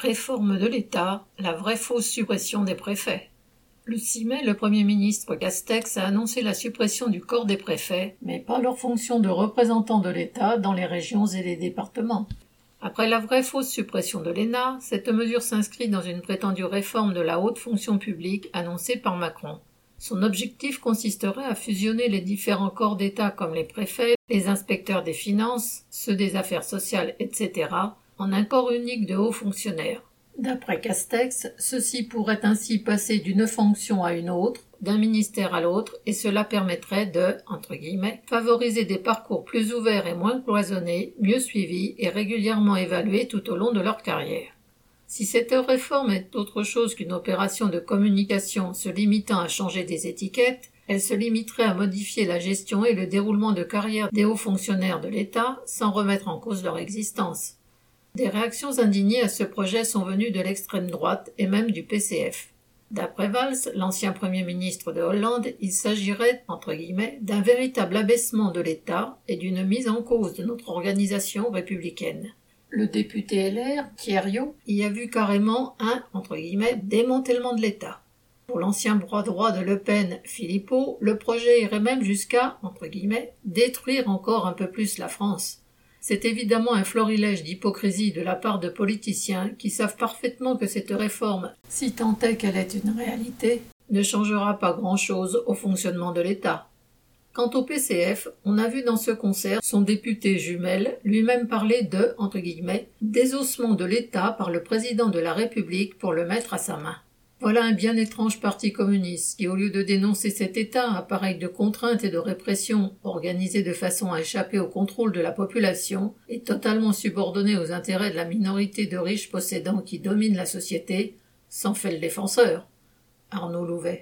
Réforme de l'État, la vraie fausse suppression des préfets. Le 6 mai, le Premier ministre Castex a annoncé la suppression du corps des préfets, mais pas leur fonction de représentants de l'État dans les régions et les départements. Après la vraie fausse suppression de l'ENA, cette mesure s'inscrit dans une prétendue réforme de la haute fonction publique annoncée par Macron. Son objectif consisterait à fusionner les différents corps d'État comme les préfets, les inspecteurs des finances, ceux des affaires sociales, etc., en un corps unique de hauts fonctionnaires. D'après Castex, ceci pourrait ainsi passer d'une fonction à une autre, d'un ministère à l'autre, et cela permettrait de, entre guillemets, favoriser des parcours plus ouverts et moins cloisonnés, mieux suivis et régulièrement évalués tout au long de leur carrière. Si cette réforme est autre chose qu'une opération de communication se limitant à changer des étiquettes, elle se limiterait à modifier la gestion et le déroulement de carrière des hauts fonctionnaires de l'État sans remettre en cause leur existence. Des réactions indignées à ce projet sont venues de l'extrême droite et même du PCF. D'après Valls, l'ancien Premier ministre de Hollande, il s'agirait, entre guillemets, d'un véritable abaissement de l'État et d'une mise en cause de notre organisation républicaine. Le député LR, Thierriot, y a vu carrément un, entre guillemets, démantèlement de l'État. Pour l'ancien bras droit de Le Pen, Philippot, le projet irait même jusqu'à, entre guillemets, détruire encore un peu plus la France. C'est évidemment un florilège d'hypocrisie de la part de politiciens qui savent parfaitement que cette réforme, si tant est qu'elle est une réalité, ne changera pas grand-chose au fonctionnement de l'État. Quant au PCF, on a vu dans ce concert son député jumelle lui-même parler de, entre guillemets, désossement de l'État par le président de la République pour le mettre à sa main. Voilà un bien étrange parti communiste qui, au lieu de dénoncer cet État, appareil de contrainte et de répression, organisé de façon à échapper au contrôle de la population, est totalement subordonné aux intérêts de la minorité de riches possédants qui dominent la société, s'en fait le défenseur. Arnaud Louvet.